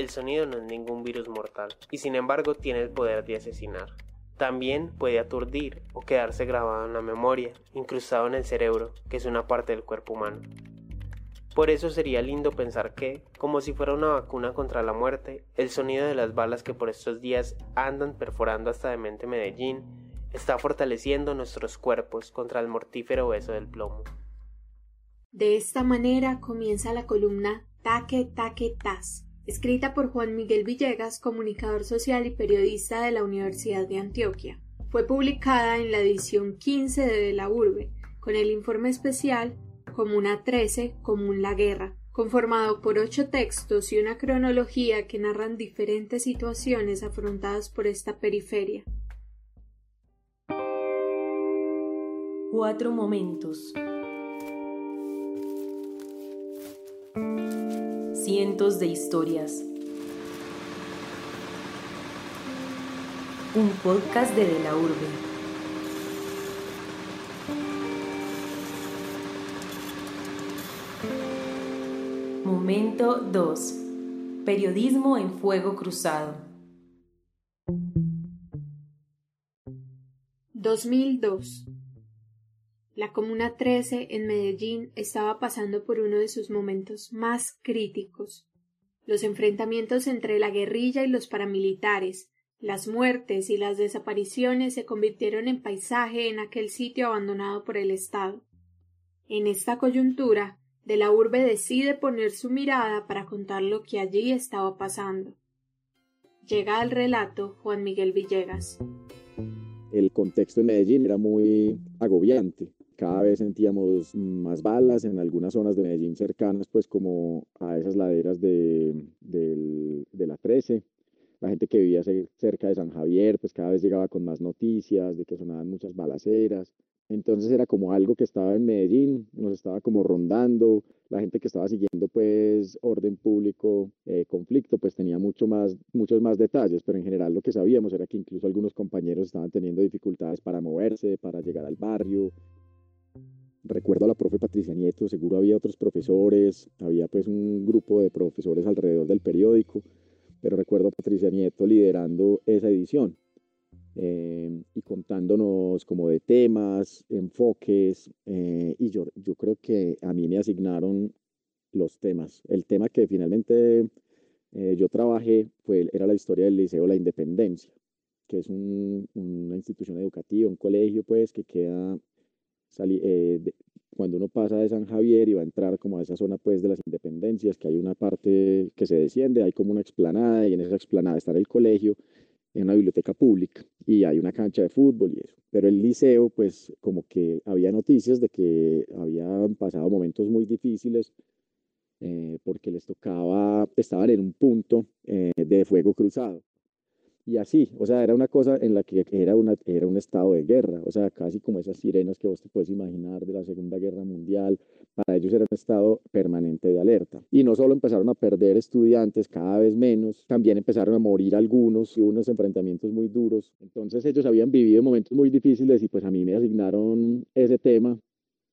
el sonido no es ningún virus mortal, y sin embargo tiene el poder de asesinar. También puede aturdir o quedarse grabado en la memoria, incrustado en el cerebro, que es una parte del cuerpo humano. Por eso sería lindo pensar que, como si fuera una vacuna contra la muerte, el sonido de las balas que por estos días andan perforando hasta de mente Medellín está fortaleciendo nuestros cuerpos contra el mortífero beso del plomo. De esta manera comienza la columna Taque Taque Tas, escrita por Juan Miguel Villegas, comunicador social y periodista de la Universidad de Antioquia. Fue publicada en la edición 15 de la Urbe, con el informe especial Comuna 13, Común la Guerra, conformado por ocho textos y una cronología que narran diferentes situaciones afrontadas por esta periferia. Cuatro momentos. Cientos de historias. Un podcast de De la Urbe. Momento 2. Periodismo en fuego cruzado. 2002. La Comuna 13 en Medellín estaba pasando por uno de sus momentos más críticos. Los enfrentamientos entre la guerrilla y los paramilitares, las muertes y las desapariciones se convirtieron en paisaje en aquel sitio abandonado por el Estado. En esta coyuntura, de la urbe decide poner su mirada para contar lo que allí estaba pasando. Llega al relato Juan Miguel Villegas. El contexto en Medellín era muy agobiante. Cada vez sentíamos más balas en algunas zonas de Medellín cercanas, pues como a esas laderas de, la 13. La gente que vivía cerca de San Javier, pues cada vez llegaba con más noticias de que sonaban muchas balaceras. Entonces era como algo que estaba en Medellín, nos estaba como rondando, la gente que estaba siguiendo pues orden público, eh, conflicto, pues tenía mucho más, muchos más detalles, pero en general lo que sabíamos era que incluso algunos compañeros estaban teniendo dificultades para moverse, para llegar al barrio. Recuerdo a la profe Patricia Nieto, seguro había otros profesores, había pues un grupo de profesores alrededor del periódico, pero recuerdo a Patricia Nieto liderando esa edición Em, y contándonos como de temas, enfoques, eh, y yo, yo creo que a mí me asignaron los temas. El tema que finalmente eh, yo trabajé fue, era la historia del Liceo La Independencia, que es una institución educativa, un colegio pues que queda, eh, cuando uno pasa de San Javier y va a entrar como a esa zona pues de las independencias, que hay una parte que se desciende, hay como una explanada y en esa explanada está el colegio en una biblioteca pública y hay una cancha de fútbol y eso. Pero el liceo, pues como que había noticias de que habían pasado momentos muy difíciles eh, porque les tocaba, estaban en un punto eh, de fuego cruzado y así, o sea, era una cosa en la que era, una, era un estado de guerra, o sea, casi como esas sirenas que vos te puedes imaginar de la Segunda Guerra Mundial, para ellos era un estado permanente de alerta. Y no solo empezaron a perder estudiantes cada vez menos, también empezaron a morir algunos y unos enfrentamientos muy duros. Entonces ellos habían vivido momentos muy difíciles y pues a mí me asignaron ese tema.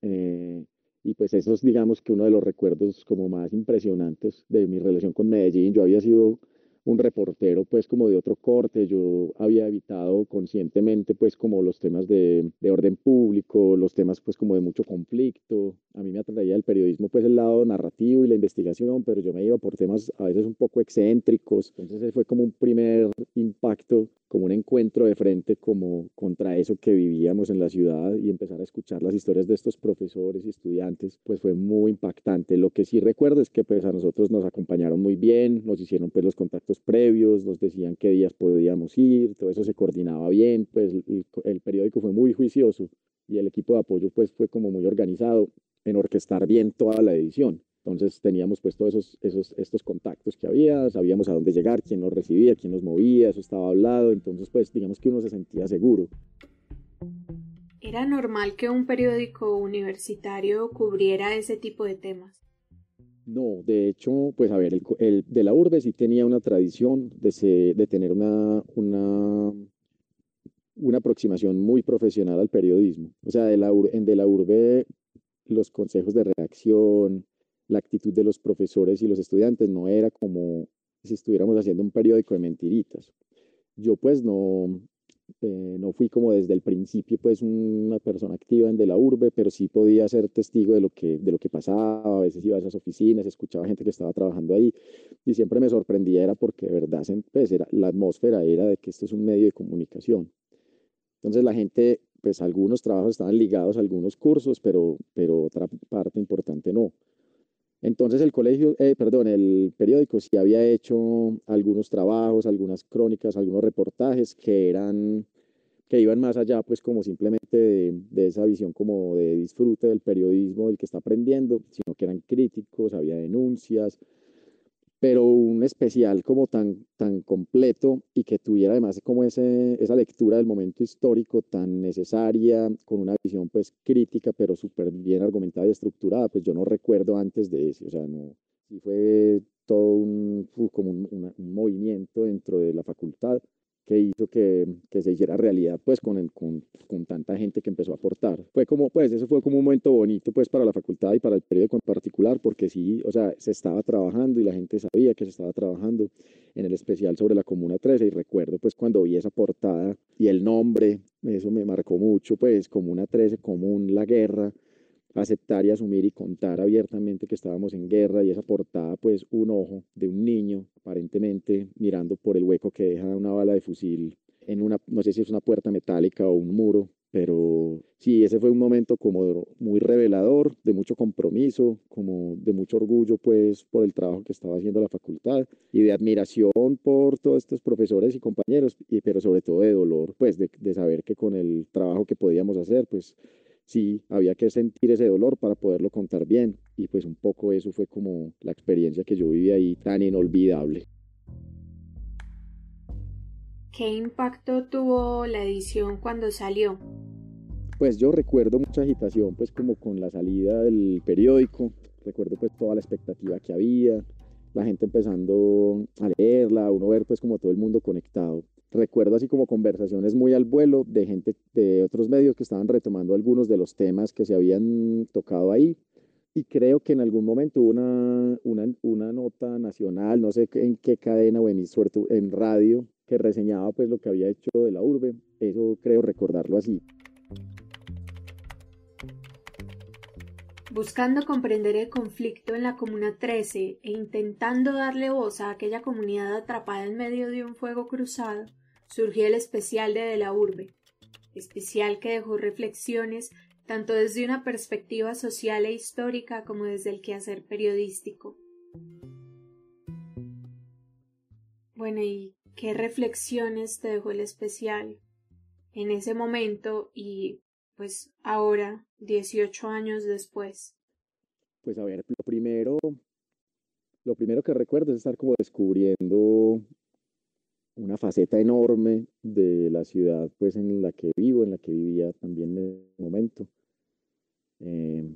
Eh, y pues eso es digamos que uno de los recuerdos como más impresionantes de mi relación con Medellín. Yo había sido un reportero pues como de otro corte, yo había evitado conscientemente pues como los temas de, de, orden público, los temas pues como de mucho conflicto, a mí me atraía el periodismo pues el lado narrativo y la investigación, pero yo me iba por temas a veces un poco excéntricos, entonces fue como un primer impacto como un encuentro de frente como contra eso que vivíamos en la ciudad y empezar a escuchar las historias de estos profesores y estudiantes, pues fue muy impactante. Lo que sí recuerdo es que pues a nosotros nos acompañaron muy bien, nos hicieron pues los contactos previos, nos decían qué días podíamos ir, todo eso se coordinaba bien, pues el, periódico fue muy juicioso y el equipo de apoyo pues fue como muy organizado en orquestar bien toda la edición. Entonces teníamos pues todos esos, esos, estos contactos que había, sabíamos a dónde llegar, quién nos recibía, quién nos movía, eso estaba hablado, entonces pues digamos que uno se sentía seguro. ¿Era normal que un periódico universitario cubriera ese tipo de temas? No, de hecho, pues a ver, el, de la urbe sí tenía una tradición de, de tener una, una, una aproximación muy profesional al periodismo. O sea, de la, en de la urbe los consejos de reacción, la actitud de los profesores y los estudiantes no era como si estuviéramos haciendo un periódico de mentiritas. Yo pues no, eh, no fui como desde el principio pues una persona activa en de la urbe, pero sí podía ser testigo de lo que, de lo que pasaba, a veces iba a esas oficinas, escuchaba gente que estaba trabajando ahí y siempre me sorprendía era porque de verdad pues, era, la atmósfera era de que esto es un medio de comunicación. Entonces la gente, pues algunos trabajos estaban ligados a algunos cursos, pero, pero otra parte importante no. Entonces el colegio, eh, perdón, el periódico sí había hecho algunos trabajos, algunas crónicas, algunos reportajes que eran, que iban más allá, pues como simplemente de, de, esa visión como de disfrute del periodismo del que está aprendiendo, sino que eran críticos, había denuncias, pero un especial como tan, tan completo y que tuviera además como ese, esa lectura del momento histórico tan necesaria, con una visión pues crítica, pero súper bien argumentada y estructurada, pues yo no recuerdo antes de eso, o sea, no, sí fue todo un, como un movimiento dentro de la facultad que hizo que, que, se hiciera realidad pues con, con, con, tanta gente que empezó a aportar. Fue como, pues eso fue como un momento bonito pues para la facultad y para el periódico en particular porque sí, o sea, se estaba trabajando y la gente sabía que se estaba trabajando en el especial sobre la Comuna 13 y recuerdo pues cuando vi esa portada y el nombre, eso me marcó mucho pues Comuna 13, común la guerra, aceptar y asumir y contar abiertamente que estábamos en guerra y esa portada pues un ojo de un niño aparentemente mirando por el hueco que deja una bala de fusil en una, no sé si es una puerta metálica o un muro, pero sí, ese fue un momento como muy revelador, de mucho compromiso, como de mucho orgullo pues por el trabajo que estaba haciendo la facultad y de admiración por todos estos profesores y compañeros, y, pero sobre todo de dolor pues de, de saber que con el trabajo que podíamos hacer pues sí, había que sentir ese dolor para poderlo contar bien. Y pues un poco eso fue como la experiencia que yo viví ahí tan inolvidable. ¿Qué impacto tuvo la edición cuando salió? Pues yo recuerdo mucha agitación, pues como con la salida del periódico, recuerdo pues toda la expectativa que había, la gente empezando a leerla, uno ver pues como todo el mundo conectado recuerdo así como conversaciones muy al vuelo de gente de otros medios que estaban retomando algunos de los temas que se habían tocado ahí. Y creo que en algún momento hubo una, una, una nota nacional, no sé en qué cadena o en, en radio, que reseñaba pues lo que había hecho de la urbe. Eso creo recordarlo así. Buscando comprender el conflicto en la Comuna 13 e intentando darle voz a aquella comunidad atrapada en medio de un fuego cruzado, surgió el especial de De la Urbe, especial que dejó reflexiones tanto desde una perspectiva social e histórica como desde el quehacer periodístico. Bueno, ¿y qué reflexiones te dejó el especial en ese momento y pues ahora, 18 años después? Pues a ver, lo primero, lo primero que recuerdo es estar como descubriendo una faceta enorme de la ciudad pues en la que vivo, en la que vivía también en el momento, eh,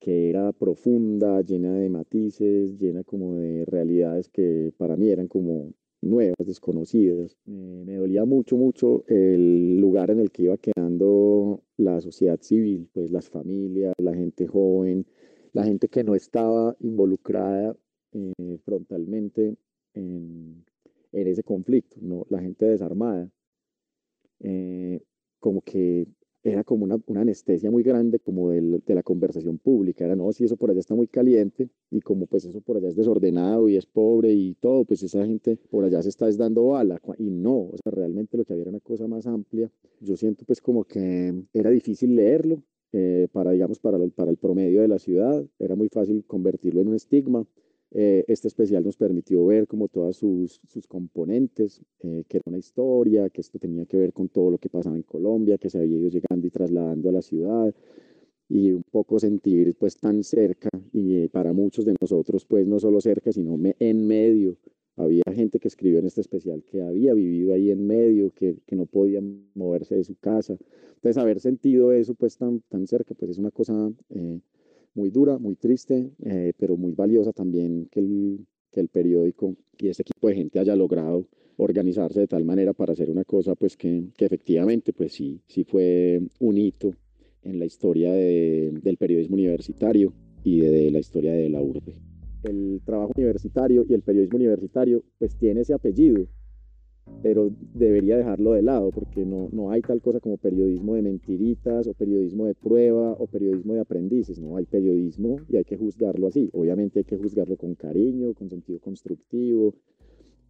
que era profunda, llena de matices, llena como de realidades que para mí eran como nuevas, desconocidas. me dolía mucho, mucho el lugar en el que iba quedando la sociedad civil, pues las familias, la gente joven, la gente que no estaba involucrada eh, frontalmente en, en, ese conflicto, ¿no? la gente desarmada. Eh, como que era como una, una, anestesia muy grande como del, de la conversación pública, era, no, si eso por allá está muy caliente y como pues eso por allá es desordenado y es pobre y todo, pues esa gente por allá se está dando bala y no, o sea, realmente lo que había era una cosa más amplia. Yo siento pues como que era difícil leerlo eh, para, digamos, para el, para el promedio de la ciudad, era muy fácil convertirlo en un estigma. Eh, este especial nos permitió ver como todas sus, sus componentes, eh, que era una historia, que esto tenía que ver con todo lo que pasaba en Colombia, que se había ido llegando y trasladando a la ciudad, y un poco sentir pues tan cerca, y para muchos de nosotros pues no solo cerca, sino en medio. Había gente que escribió en este especial que había vivido ahí en medio, que, que no podía moverse de su casa. Entonces haber sentido eso pues tan, tan cerca pues es una cosa... Muy dura, muy triste, eh, pero muy valiosa también que el, que el periódico y este equipo de gente haya logrado organizarse de tal manera para hacer una cosa pues que, que efectivamente pues sí, sí fue un hito en la historia de, del periodismo universitario y de, la historia de la urbe. el trabajo universitario y el periodismo universitario pues tiene ese apellido, pero debería dejarlo de lado porque no, no hay tal cosa como periodismo de mentiritas o periodismo de prueba o periodismo de aprendices, no hay periodismo y hay que juzgarlo así. Obviamente hay que juzgarlo con cariño, con sentido constructivo,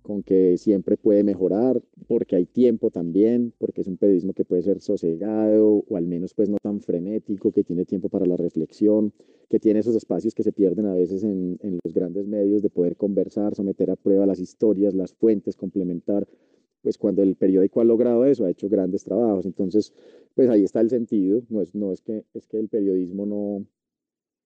con que siempre puede mejorar, porque hay tiempo también, porque es un periodismo que puede ser sosegado o al menos pues no tan frenético, que tiene tiempo para la reflexión, que tiene esos espacios que se pierden a veces en, en los grandes medios de poder conversar, someter a prueba las historias, las fuentes, complementar, pues cuando el periódico ha logrado eso, ha hecho grandes trabajos. Entonces, pues ahí está el sentido, no es, no es, que, es que el periodismo no,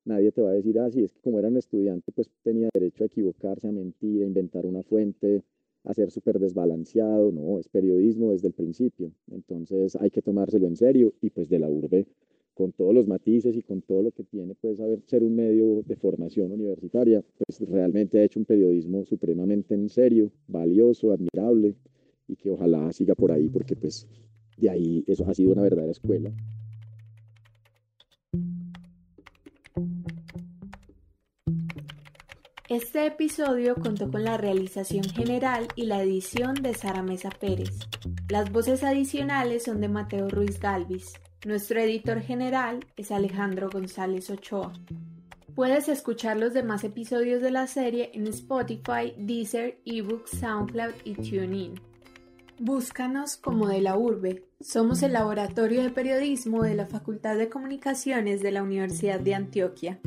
nadie te va a decir, ah, sí, es que como era un estudiante, pues tenía derecho a equivocarse, a mentir, a inventar una fuente, a ser súper desbalanceado, no, es periodismo desde el principio. Entonces hay que tomárselo en serio y pues de la urbe, con todos los matices y con todo lo que tiene, pues saber ser un medio de formación universitaria, pues realmente ha hecho un periodismo supremamente en serio, valioso, admirable y que ojalá siga por ahí porque pues de ahí eso ha sido una verdadera escuela. Este episodio contó con la realización general y la edición de Sara Mesa Pérez. Las voces adicionales son de Mateo Ruiz Galvis. Nuestro editor general es Alejandro González Ochoa. Puedes escuchar los demás episodios de la serie en Spotify, Deezer, eBooks, SoundCloud y TuneIn. Búscanos como de la urbe. Somos el laboratorio de periodismo de la Facultad de Comunicaciones de la Universidad de Antioquia.